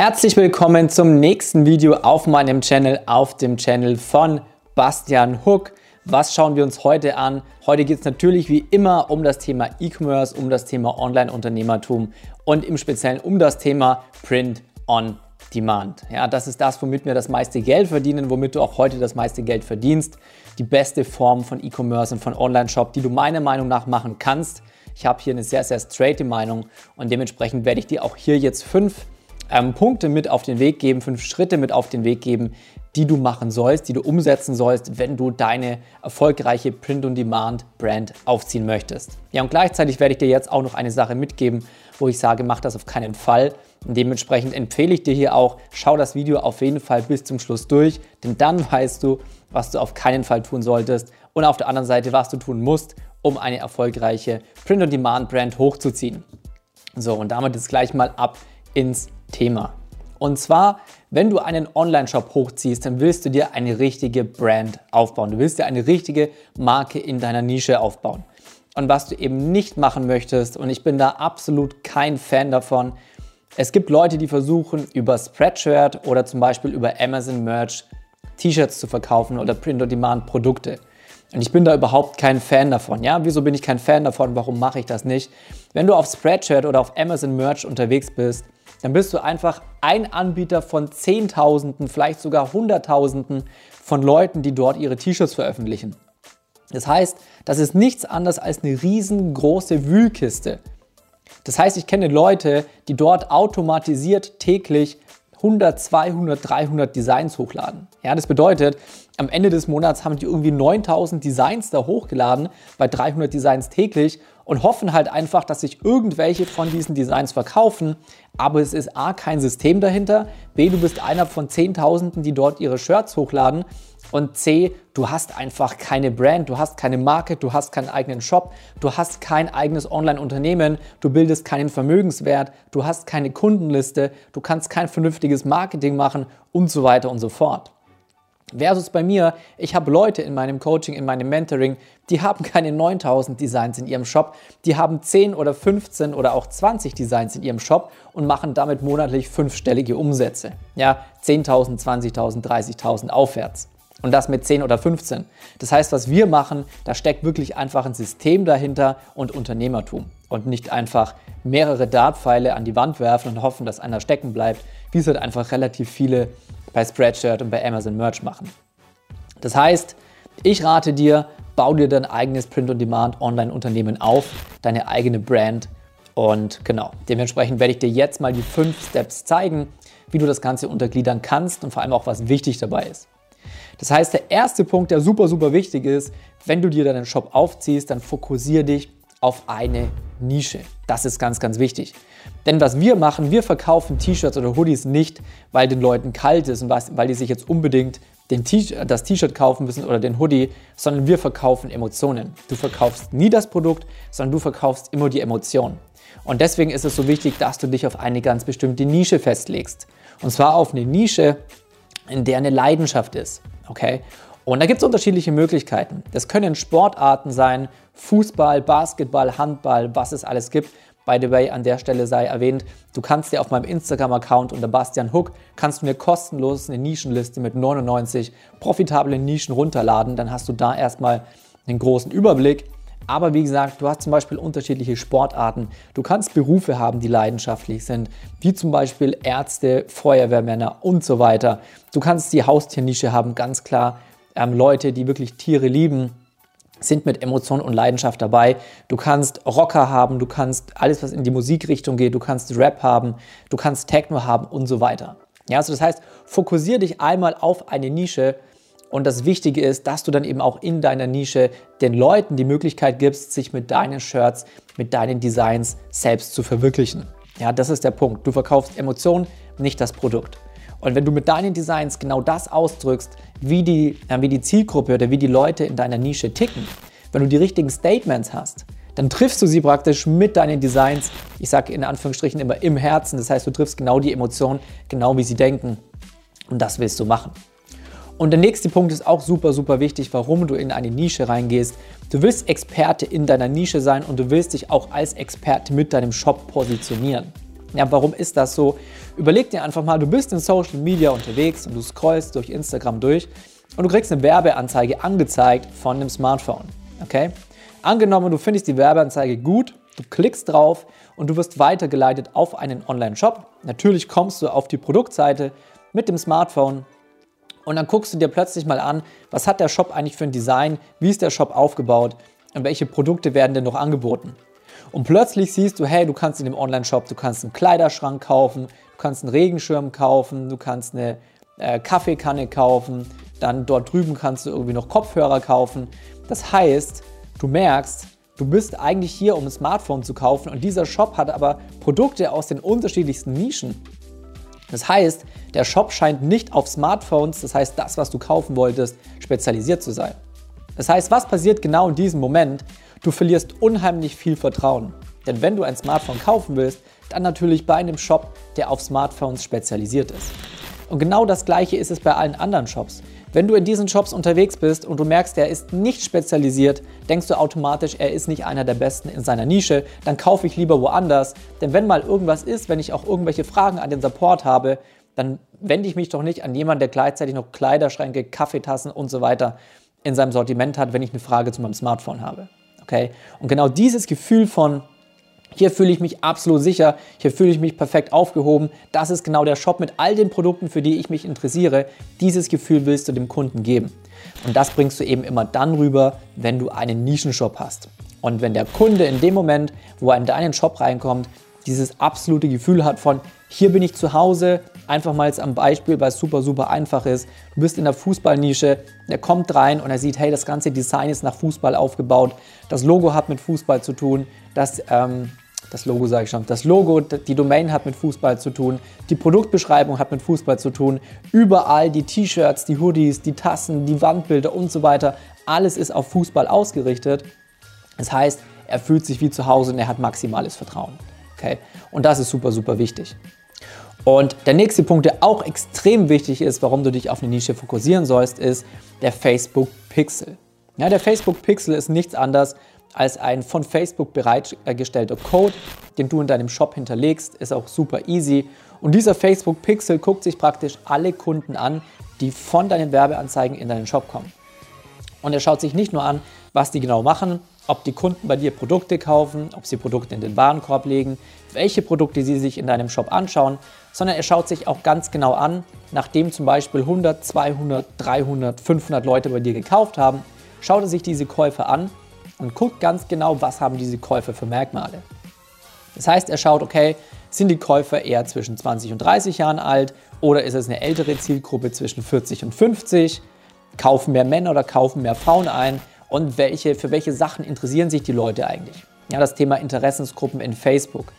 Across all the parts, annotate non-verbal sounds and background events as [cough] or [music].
Herzlich willkommen zum nächsten Video auf meinem Channel, auf dem Channel von Bastian Hook. Was schauen wir uns heute an? Heute geht es natürlich wie immer um das Thema E-Commerce, um das Thema Online-Unternehmertum und im Speziellen um das Thema Print on Demand. Ja, das ist das, womit wir das meiste Geld verdienen, womit du auch heute das meiste Geld verdienst. Die beste Form von E-Commerce und von Online-Shop, die du meiner Meinung nach machen kannst. Ich habe hier eine sehr, sehr straighte Meinung und dementsprechend werde ich dir auch hier jetzt fünf ähm, Punkte mit auf den Weg geben, fünf Schritte mit auf den Weg geben, die du machen sollst, die du umsetzen sollst, wenn du deine erfolgreiche Print-on-Demand-Brand aufziehen möchtest. Ja, und gleichzeitig werde ich dir jetzt auch noch eine Sache mitgeben, wo ich sage, mach das auf keinen Fall. Dementsprechend empfehle ich dir hier auch, schau das Video auf jeden Fall bis zum Schluss durch, denn dann weißt du, was du auf keinen Fall tun solltest und auf der anderen Seite, was du tun musst, um eine erfolgreiche Print-on-Demand-Brand hochzuziehen. So, und damit ist gleich mal ab ins Thema. Und zwar, wenn du einen Online-Shop hochziehst, dann willst du dir eine richtige Brand aufbauen. Du willst dir eine richtige Marke in deiner Nische aufbauen. Und was du eben nicht machen möchtest, und ich bin da absolut kein Fan davon, es gibt Leute, die versuchen, über Spreadshirt oder zum Beispiel über Amazon Merch T-Shirts zu verkaufen oder Print-on-Demand-Produkte. Und ich bin da überhaupt kein Fan davon. Ja, wieso bin ich kein Fan davon? Warum mache ich das nicht? Wenn du auf Spreadshirt oder auf Amazon Merch unterwegs bist, dann bist du einfach ein Anbieter von Zehntausenden, vielleicht sogar Hunderttausenden von Leuten, die dort ihre T-Shirts veröffentlichen. Das heißt, das ist nichts anderes als eine riesengroße Wühlkiste. Das heißt, ich kenne Leute, die dort automatisiert täglich 100, 200, 300 Designs hochladen. Ja, das bedeutet, am Ende des Monats haben die irgendwie 9000 Designs da hochgeladen, bei 300 Designs täglich und hoffen halt einfach, dass sich irgendwelche von diesen Designs verkaufen. Aber es ist A, kein System dahinter, B, du bist einer von Zehntausenden, die dort ihre Shirts hochladen und C, du hast einfach keine Brand, du hast keine Marke, du hast keinen eigenen Shop, du hast kein eigenes Online-Unternehmen, du bildest keinen Vermögenswert, du hast keine Kundenliste, du kannst kein vernünftiges Marketing machen und so weiter und so fort. Versus bei mir, ich habe Leute in meinem Coaching, in meinem Mentoring, die haben keine 9000 Designs in ihrem Shop, die haben 10 oder 15 oder auch 20 Designs in ihrem Shop und machen damit monatlich fünfstellige Umsätze. Ja, 10.000, 20.000, 30.000 aufwärts. Und das mit 10 oder 15. Das heißt, was wir machen, da steckt wirklich einfach ein System dahinter und Unternehmertum. Und nicht einfach mehrere Dartpfeile an die Wand werfen und hoffen, dass einer stecken bleibt, wie es halt einfach relativ viele bei Spreadshirt und bei Amazon Merch machen. Das heißt, ich rate dir, bau dir dein eigenes Print-on-Demand Online-Unternehmen auf, deine eigene Brand. Und genau, dementsprechend werde ich dir jetzt mal die fünf Steps zeigen, wie du das Ganze untergliedern kannst und vor allem auch, was wichtig dabei ist. Das heißt, der erste Punkt, der super, super wichtig ist, wenn du dir deinen Shop aufziehst, dann fokussiere dich auf eine Nische. Das ist ganz, ganz wichtig. Denn was wir machen, wir verkaufen T-Shirts oder Hoodies nicht, weil den Leuten kalt ist und weil die sich jetzt unbedingt das T-Shirt kaufen müssen oder den Hoodie, sondern wir verkaufen Emotionen. Du verkaufst nie das Produkt, sondern du verkaufst immer die Emotion. Und deswegen ist es so wichtig, dass du dich auf eine ganz bestimmte Nische festlegst. Und zwar auf eine Nische, in der eine Leidenschaft ist. Okay? Und da gibt es unterschiedliche Möglichkeiten. Das können Sportarten sein, Fußball, Basketball, Handball, was es alles gibt. By the way, an der Stelle sei erwähnt, du kannst dir auf meinem Instagram-Account unter Bastian Hook, kannst du mir kostenlos eine Nischenliste mit 99 profitablen Nischen runterladen. Dann hast du da erstmal einen großen Überblick. Aber wie gesagt, du hast zum Beispiel unterschiedliche Sportarten. Du kannst Berufe haben, die leidenschaftlich sind, wie zum Beispiel Ärzte, Feuerwehrmänner und so weiter. Du kannst die Haustiernische haben, ganz klar. Ähm, Leute, die wirklich Tiere lieben, sind mit Emotion und Leidenschaft dabei. Du kannst Rocker haben, du kannst alles, was in die Musikrichtung geht, du kannst Rap haben, du kannst Techno haben und so weiter. Ja, also das heißt, fokussiere dich einmal auf eine Nische und das Wichtige ist, dass du dann eben auch in deiner Nische den Leuten die Möglichkeit gibst, sich mit deinen Shirts, mit deinen Designs selbst zu verwirklichen. Ja, das ist der Punkt. Du verkaufst Emotionen, nicht das Produkt. Und wenn du mit deinen Designs genau das ausdrückst, wie die, äh, wie die Zielgruppe oder wie die Leute in deiner Nische ticken, wenn du die richtigen Statements hast, dann triffst du sie praktisch mit deinen Designs, ich sage in Anführungsstrichen immer im Herzen, das heißt, du triffst genau die Emotionen, genau wie sie denken. Und das willst du machen. Und der nächste Punkt ist auch super, super wichtig, warum du in eine Nische reingehst. Du willst Experte in deiner Nische sein und du willst dich auch als Experte mit deinem Shop positionieren. Ja, warum ist das so? Überleg dir einfach mal, du bist in Social Media unterwegs und du scrollst durch Instagram durch und du kriegst eine Werbeanzeige angezeigt von dem Smartphone. Okay? Angenommen, du findest die Werbeanzeige gut, du klickst drauf und du wirst weitergeleitet auf einen Online-Shop. Natürlich kommst du auf die Produktseite mit dem Smartphone und dann guckst du dir plötzlich mal an, was hat der Shop eigentlich für ein Design, wie ist der Shop aufgebaut und welche Produkte werden denn noch angeboten. Und plötzlich siehst du, hey, du kannst in dem Online-Shop, du kannst einen Kleiderschrank kaufen, du kannst einen Regenschirm kaufen, du kannst eine äh, Kaffeekanne kaufen, dann dort drüben kannst du irgendwie noch Kopfhörer kaufen. Das heißt, du merkst, du bist eigentlich hier, um ein Smartphone zu kaufen und dieser Shop hat aber Produkte aus den unterschiedlichsten Nischen. Das heißt, der Shop scheint nicht auf Smartphones, das heißt das, was du kaufen wolltest, spezialisiert zu sein. Das heißt, was passiert genau in diesem Moment? Du verlierst unheimlich viel Vertrauen. Denn wenn du ein Smartphone kaufen willst, dann natürlich bei einem Shop, der auf Smartphones spezialisiert ist. Und genau das gleiche ist es bei allen anderen Shops. Wenn du in diesen Shops unterwegs bist und du merkst, er ist nicht spezialisiert, denkst du automatisch, er ist nicht einer der Besten in seiner Nische, dann kaufe ich lieber woanders. Denn wenn mal irgendwas ist, wenn ich auch irgendwelche Fragen an den Support habe, dann wende ich mich doch nicht an jemanden, der gleichzeitig noch Kleiderschränke, Kaffeetassen und so weiter in seinem Sortiment hat, wenn ich eine Frage zu meinem Smartphone habe. Okay? Und genau dieses Gefühl von, hier fühle ich mich absolut sicher, hier fühle ich mich perfekt aufgehoben, das ist genau der Shop mit all den Produkten, für die ich mich interessiere. Dieses Gefühl willst du dem Kunden geben. Und das bringst du eben immer dann rüber, wenn du einen Nischenshop hast. Und wenn der Kunde in dem Moment, wo er in deinen Shop reinkommt, dieses absolute Gefühl hat von, hier bin ich zu Hause, einfach mal jetzt am Beispiel, weil es super, super einfach ist. Du bist in der Fußballnische, der kommt rein und er sieht, hey, das ganze Design ist nach Fußball aufgebaut, das Logo hat mit Fußball zu tun, das, ähm, das Logo sage ich schon, das Logo, die Domain hat mit Fußball zu tun, die Produktbeschreibung hat mit Fußball zu tun, überall die T-Shirts, die Hoodies, die Tassen, die Wandbilder und so weiter, alles ist auf Fußball ausgerichtet. Das heißt, er fühlt sich wie zu Hause und er hat maximales Vertrauen. Okay? Und das ist super, super wichtig. Und der nächste Punkt, der auch extrem wichtig ist, warum du dich auf eine Nische fokussieren sollst, ist der Facebook Pixel. Ja, der Facebook Pixel ist nichts anderes als ein von Facebook bereitgestellter Code, den du in deinem Shop hinterlegst, ist auch super easy. Und dieser Facebook Pixel guckt sich praktisch alle Kunden an, die von deinen Werbeanzeigen in deinen Shop kommen. Und er schaut sich nicht nur an, was die genau machen, ob die Kunden bei dir Produkte kaufen, ob sie Produkte in den Warenkorb legen, welche Produkte sie sich in deinem Shop anschauen, sondern er schaut sich auch ganz genau an, nachdem zum Beispiel 100, 200, 300, 500 Leute bei dir gekauft haben, schaut er sich diese Käufe an und guckt ganz genau, was haben diese Käufer für Merkmale. Das heißt, er schaut, okay, sind die Käufer eher zwischen 20 und 30 Jahren alt oder ist es eine ältere Zielgruppe zwischen 40 und 50? Kaufen mehr Männer oder kaufen mehr Frauen ein? Und welche, für welche Sachen interessieren sich die Leute eigentlich. Ja, das Thema Interessensgruppen in Facebook.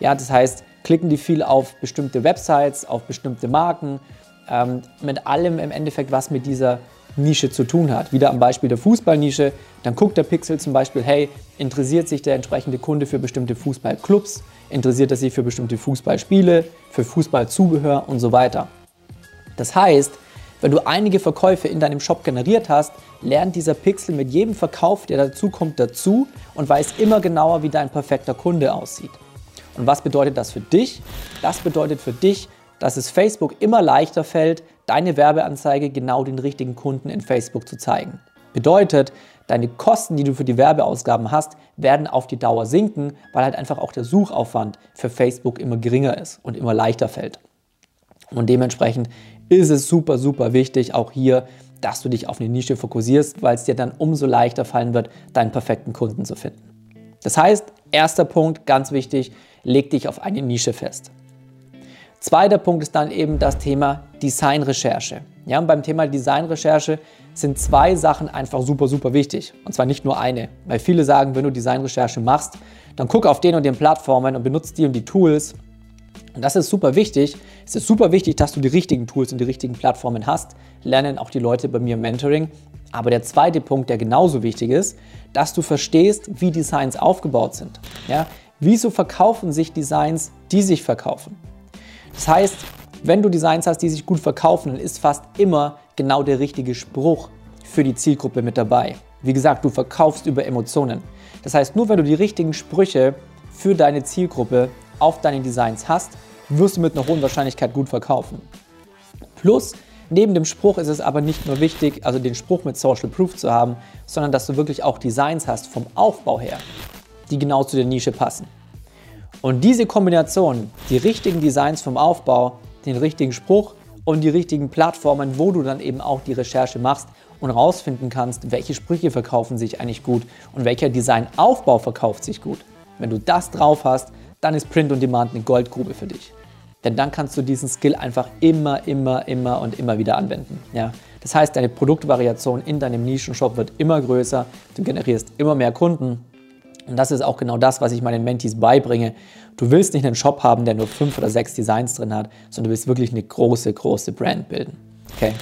Ja, das heißt, klicken die viel auf bestimmte Websites, auf bestimmte Marken, ähm, mit allem im Endeffekt, was mit dieser Nische zu tun hat. Wieder am Beispiel der Fußballnische, dann guckt der Pixel zum Beispiel, hey, interessiert sich der entsprechende Kunde für bestimmte Fußballclubs, interessiert er sich für bestimmte Fußballspiele, für Fußballzubehör und so weiter. Das heißt, wenn du einige Verkäufe in deinem Shop generiert hast, lernt dieser Pixel mit jedem Verkauf, der dazukommt, dazu und weiß immer genauer, wie dein perfekter Kunde aussieht. Und was bedeutet das für dich? Das bedeutet für dich, dass es Facebook immer leichter fällt, deine Werbeanzeige genau den richtigen Kunden in Facebook zu zeigen. Bedeutet, deine Kosten, die du für die Werbeausgaben hast, werden auf die Dauer sinken, weil halt einfach auch der Suchaufwand für Facebook immer geringer ist und immer leichter fällt. Und dementsprechend ist es super, super wichtig, auch hier, dass du dich auf eine Nische fokussierst, weil es dir dann umso leichter fallen wird, deinen perfekten Kunden zu finden. Das heißt, erster Punkt, ganz wichtig, leg dich auf eine Nische fest. Zweiter Punkt ist dann eben das Thema Designrecherche. Ja, und beim Thema Designrecherche sind zwei Sachen einfach super, super wichtig. Und zwar nicht nur eine. Weil viele sagen, wenn du Designrecherche machst, dann guck auf den und den Plattformen und benutze die und die Tools und das ist super wichtig. Es ist super wichtig, dass du die richtigen Tools und die richtigen Plattformen hast. Lernen auch die Leute bei mir im Mentoring. Aber der zweite Punkt, der genauso wichtig ist, dass du verstehst, wie Designs aufgebaut sind. Ja? Wieso verkaufen sich Designs, die sich verkaufen? Das heißt, wenn du Designs hast, die sich gut verkaufen, dann ist fast immer genau der richtige Spruch für die Zielgruppe mit dabei. Wie gesagt, du verkaufst über Emotionen. Das heißt, nur wenn du die richtigen Sprüche für deine Zielgruppe auf deinen Designs hast, wirst du mit einer hohen Wahrscheinlichkeit gut verkaufen. Plus, neben dem Spruch ist es aber nicht nur wichtig, also den Spruch mit Social Proof zu haben, sondern dass du wirklich auch Designs hast vom Aufbau her, die genau zu der Nische passen. Und diese Kombination, die richtigen Designs vom Aufbau, den richtigen Spruch und die richtigen Plattformen, wo du dann eben auch die Recherche machst und rausfinden kannst, welche Sprüche verkaufen sich eigentlich gut und welcher Designaufbau verkauft sich gut. Wenn du das drauf hast, dann ist Print on Demand eine Goldgrube für dich. Denn dann kannst du diesen Skill einfach immer, immer, immer und immer wieder anwenden. Ja? Das heißt, deine Produktvariation in deinem Nischenshop wird immer größer, du generierst immer mehr Kunden. Und das ist auch genau das, was ich meinen Mentees beibringe. Du willst nicht einen Shop haben, der nur fünf oder sechs Designs drin hat, sondern du willst wirklich eine große, große Brand bilden. Okay?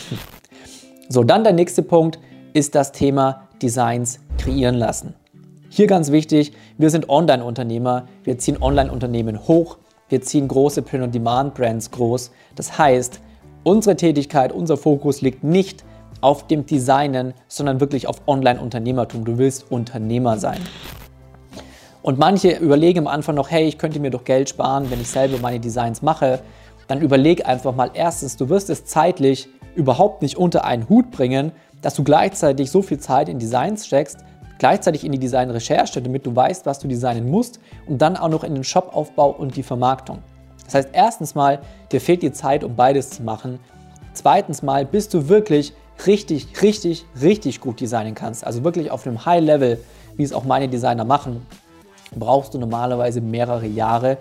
So, dann der nächste Punkt ist das Thema Designs kreieren lassen. Hier ganz wichtig, wir sind Online-Unternehmer, wir ziehen Online-Unternehmen hoch, wir ziehen große Print-on-Demand-Brands groß. Das heißt, unsere Tätigkeit, unser Fokus liegt nicht auf dem Designen, sondern wirklich auf Online-Unternehmertum. Du willst Unternehmer sein. Und manche überlegen am Anfang noch, hey, ich könnte mir doch Geld sparen, wenn ich selber meine Designs mache. Dann überleg einfach mal erstens, du wirst es zeitlich überhaupt nicht unter einen Hut bringen, dass du gleichzeitig so viel Zeit in Designs steckst, gleichzeitig in die Designrecherche, damit du weißt, was du designen musst und dann auch noch in den Shopaufbau und die Vermarktung. Das heißt, erstens mal, dir fehlt die Zeit, um beides zu machen. Zweitens mal, bis du wirklich richtig, richtig, richtig gut designen kannst, also wirklich auf einem High Level, wie es auch meine Designer machen, brauchst du normalerweise mehrere Jahre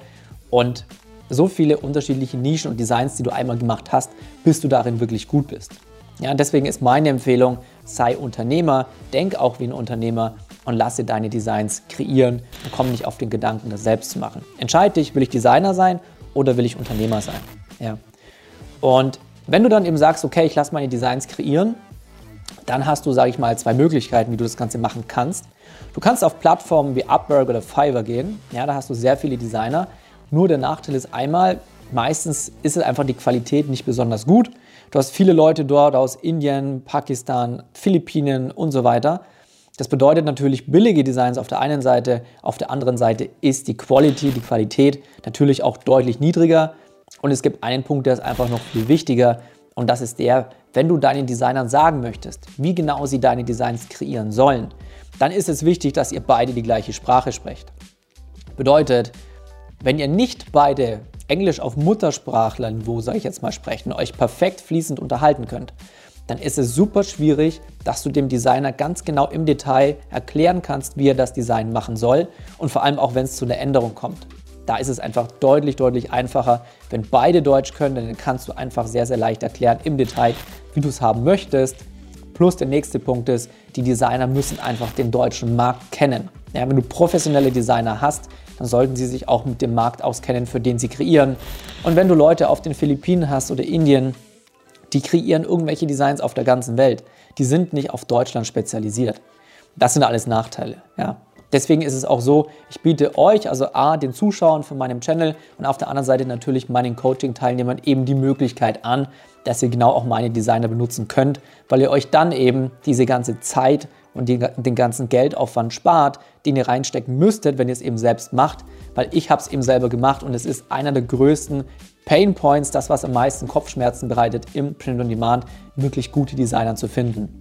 und so viele unterschiedliche Nischen und Designs, die du einmal gemacht hast, bis du darin wirklich gut bist. Ja, deswegen ist meine Empfehlung, sei Unternehmer, denk auch wie ein Unternehmer und lasse deine Designs kreieren und komm nicht auf den Gedanken, das selbst zu machen. Entscheide dich, will ich Designer sein oder will ich Unternehmer sein? Ja. Und wenn du dann eben sagst, okay, ich lasse meine Designs kreieren, dann hast du, sage ich mal, zwei Möglichkeiten, wie du das Ganze machen kannst. Du kannst auf Plattformen wie Upwork oder Fiverr gehen. Ja, da hast du sehr viele Designer. Nur der Nachteil ist einmal, meistens ist es einfach die Qualität nicht besonders gut. Du hast viele Leute dort aus Indien, Pakistan, Philippinen und so weiter. Das bedeutet natürlich billige Designs auf der einen Seite, auf der anderen Seite ist die Quality, die Qualität natürlich auch deutlich niedriger. Und es gibt einen Punkt, der ist einfach noch viel wichtiger und das ist der, wenn du deinen Designern sagen möchtest, wie genau sie deine Designs kreieren sollen, dann ist es wichtig, dass ihr beide die gleiche Sprache sprecht. Bedeutet, wenn ihr nicht beide Englisch auf Muttersprachlerniveau, sage ich jetzt mal, sprechen, euch perfekt fließend unterhalten könnt, dann ist es super schwierig, dass du dem Designer ganz genau im Detail erklären kannst, wie er das Design machen soll und vor allem auch, wenn es zu einer Änderung kommt. Da ist es einfach deutlich, deutlich einfacher. Wenn beide Deutsch können, dann kannst du einfach sehr, sehr leicht erklären im Detail, wie du es haben möchtest. Plus der nächste Punkt ist, die Designer müssen einfach den deutschen Markt kennen. Ja, wenn du professionelle Designer hast, dann sollten sie sich auch mit dem Markt auskennen, für den sie kreieren. Und wenn du Leute auf den Philippinen hast oder Indien, die kreieren irgendwelche Designs auf der ganzen Welt. Die sind nicht auf Deutschland spezialisiert. Das sind alles Nachteile. Ja. Deswegen ist es auch so, ich biete euch, also A, den Zuschauern von meinem Channel und auf der anderen Seite natürlich meinen Coaching-Teilnehmern eben die Möglichkeit an, dass ihr genau auch meine Designer benutzen könnt, weil ihr euch dann eben diese ganze Zeit und die, den ganzen Geldaufwand spart, den ihr reinstecken müsstet, wenn ihr es eben selbst macht, weil ich habe es eben selber gemacht und es ist einer der größten Pain Points, das was am meisten Kopfschmerzen bereitet im Print on Demand, wirklich gute Designer zu finden.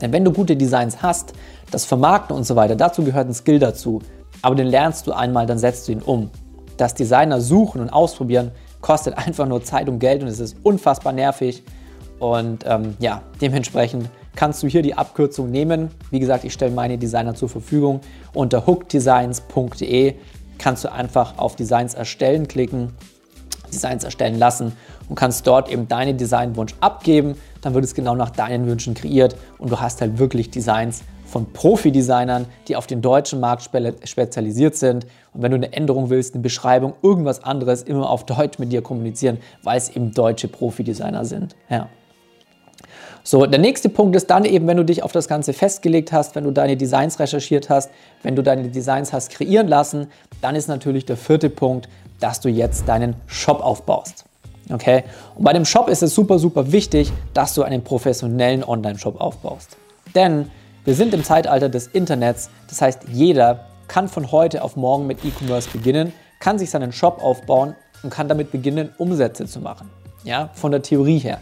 Denn wenn du gute Designs hast, das Vermarkten und so weiter, dazu gehört ein Skill dazu. Aber den lernst du einmal, dann setzt du ihn um. Das Designer suchen und ausprobieren kostet [laughs] einfach nur Zeit und Geld und es ist unfassbar nervig. Und ähm, ja, dementsprechend kannst du hier die Abkürzung nehmen. Wie gesagt, ich stelle meine Designer zur Verfügung. Unter hookdesigns.de kannst du einfach auf Designs erstellen klicken, Designs erstellen lassen und kannst dort eben deinen Designwunsch abgeben. Dann wird es genau nach deinen Wünschen kreiert und du hast halt wirklich Designs von Profi-Designern, die auf den deutschen Markt spezialisiert sind. Und wenn du eine Änderung willst, eine Beschreibung, irgendwas anderes, immer auf Deutsch mit dir kommunizieren, weil es eben deutsche Profi-Designer sind. Ja. So, der nächste Punkt ist dann eben, wenn du dich auf das Ganze festgelegt hast, wenn du deine Designs recherchiert hast, wenn du deine Designs hast kreieren lassen, dann ist natürlich der vierte Punkt, dass du jetzt deinen Shop aufbaust. Okay? Und bei dem Shop ist es super, super wichtig, dass du einen professionellen Online-Shop aufbaust. Denn wir sind im Zeitalter des Internets, das heißt, jeder kann von heute auf morgen mit E-Commerce beginnen, kann sich seinen Shop aufbauen und kann damit beginnen, Umsätze zu machen. Ja, von der Theorie her.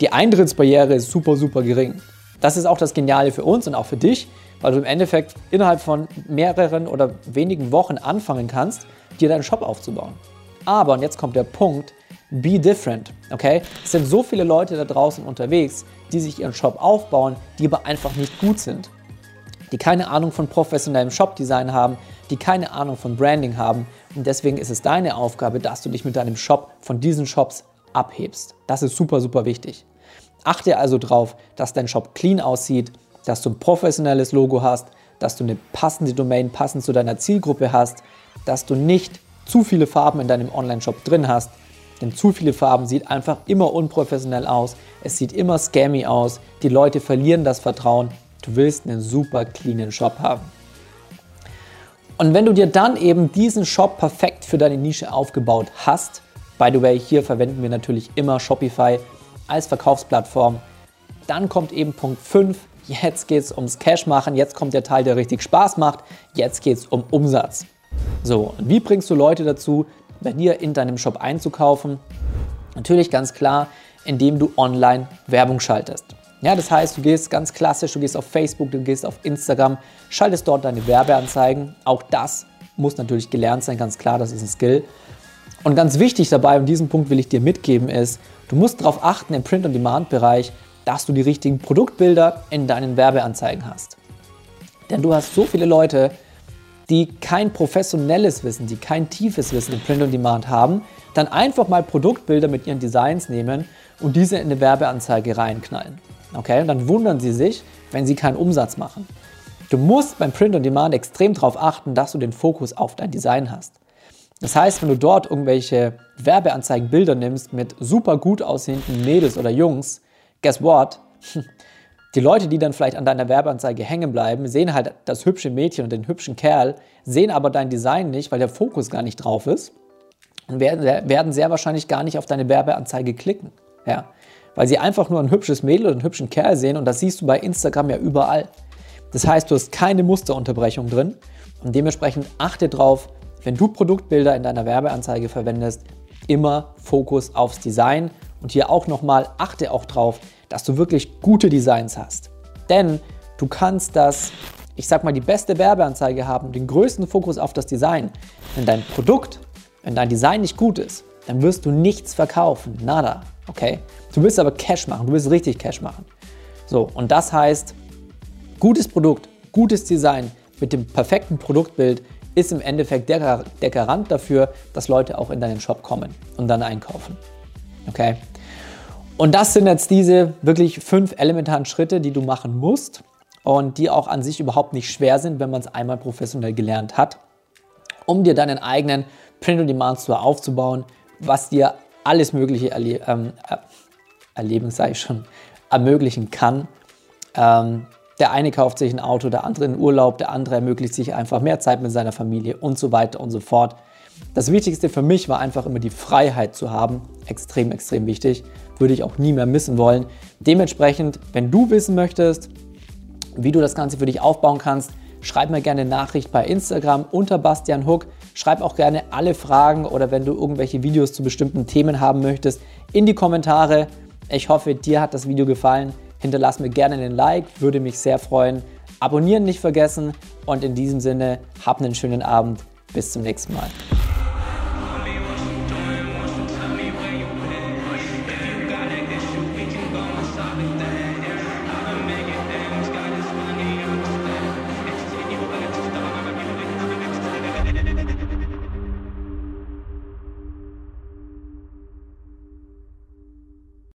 Die Eintrittsbarriere ist super, super gering. Das ist auch das Geniale für uns und auch für dich, weil du im Endeffekt innerhalb von mehreren oder wenigen Wochen anfangen kannst, dir deinen Shop aufzubauen. Aber, und jetzt kommt der Punkt, be different, okay? Es sind so viele Leute da draußen unterwegs, die sich ihren Shop aufbauen, die aber einfach nicht gut sind. Die keine Ahnung von professionellem Shopdesign haben, die keine Ahnung von Branding haben. Und deswegen ist es deine Aufgabe, dass du dich mit deinem Shop von diesen Shops abhebst. Das ist super, super wichtig. Achte also darauf, dass dein Shop clean aussieht, dass du ein professionelles Logo hast, dass du eine passende Domain passend zu deiner Zielgruppe hast, dass du nicht zu viele Farben in deinem Online-Shop drin hast. Denn zu viele Farben sieht einfach immer unprofessionell aus. Es sieht immer scammy aus. Die Leute verlieren das Vertrauen. Du willst einen super cleanen Shop haben. Und wenn du dir dann eben diesen Shop perfekt für deine Nische aufgebaut hast, by the way, hier verwenden wir natürlich immer Shopify als Verkaufsplattform. Dann kommt eben Punkt 5. Jetzt geht es ums Cash machen. Jetzt kommt der Teil, der richtig Spaß macht. Jetzt geht es um Umsatz. So, und wie bringst du Leute dazu, bei dir in deinem Shop einzukaufen? Natürlich ganz klar, indem du online Werbung schaltest. Ja, das heißt, du gehst ganz klassisch, du gehst auf Facebook, du gehst auf Instagram, schaltest dort deine Werbeanzeigen. Auch das muss natürlich gelernt sein, ganz klar, das ist ein Skill. Und ganz wichtig dabei, und diesen Punkt will ich dir mitgeben, ist, du musst darauf achten im Print-on-Demand-Bereich, dass du die richtigen Produktbilder in deinen Werbeanzeigen hast. Denn du hast so viele Leute, die kein professionelles Wissen, die kein tiefes Wissen im Print-on-Demand haben, dann einfach mal Produktbilder mit ihren Designs nehmen und diese in eine Werbeanzeige reinknallen. Okay, und dann wundern sie sich, wenn sie keinen Umsatz machen. Du musst beim Print-on-Demand extrem darauf achten, dass du den Fokus auf dein Design hast. Das heißt, wenn du dort irgendwelche Werbeanzeigenbilder nimmst mit super gut aussehenden Mädels oder Jungs, guess what? [laughs] Die Leute, die dann vielleicht an deiner Werbeanzeige hängen bleiben, sehen halt das hübsche Mädchen und den hübschen Kerl, sehen aber dein Design nicht, weil der Fokus gar nicht drauf ist und werden, werden sehr wahrscheinlich gar nicht auf deine Werbeanzeige klicken. Ja, weil sie einfach nur ein hübsches Mädel oder einen hübschen Kerl sehen und das siehst du bei Instagram ja überall. Das heißt, du hast keine Musterunterbrechung drin und dementsprechend achte drauf, wenn du Produktbilder in deiner Werbeanzeige verwendest, immer Fokus aufs Design und hier auch nochmal achte auch drauf, dass du wirklich gute Designs hast. Denn du kannst das, ich sag mal, die beste Werbeanzeige haben, den größten Fokus auf das Design. Wenn dein Produkt, wenn dein Design nicht gut ist, dann wirst du nichts verkaufen. Nada. Okay? Du willst aber Cash machen, du willst richtig Cash machen. So, und das heißt, gutes Produkt, gutes Design mit dem perfekten Produktbild ist im Endeffekt der, der Garant dafür, dass Leute auch in deinen Shop kommen und dann einkaufen. Okay? Und das sind jetzt diese wirklich fünf elementaren Schritte, die du machen musst und die auch an sich überhaupt nicht schwer sind, wenn man es einmal professionell gelernt hat, um dir deinen eigenen Print-on-Demand-Store aufzubauen, was dir alles Mögliche erle ähm, äh, erleben, sage ich schon, ermöglichen kann. Ähm, der eine kauft sich ein Auto, der andere einen Urlaub, der andere ermöglicht sich einfach mehr Zeit mit seiner Familie und so weiter und so fort. Das Wichtigste für mich war einfach immer die Freiheit zu haben. Extrem, extrem wichtig. Würde ich auch nie mehr missen wollen. Dementsprechend, wenn du wissen möchtest, wie du das Ganze für dich aufbauen kannst, schreib mir gerne eine Nachricht bei Instagram unter Bastian Hook. Schreib auch gerne alle Fragen oder wenn du irgendwelche Videos zu bestimmten Themen haben möchtest, in die Kommentare. Ich hoffe, dir hat das Video gefallen. Hinterlass mir gerne einen Like, würde mich sehr freuen. Abonnieren nicht vergessen und in diesem Sinne, hab einen schönen Abend. Bis zum nächsten Mal.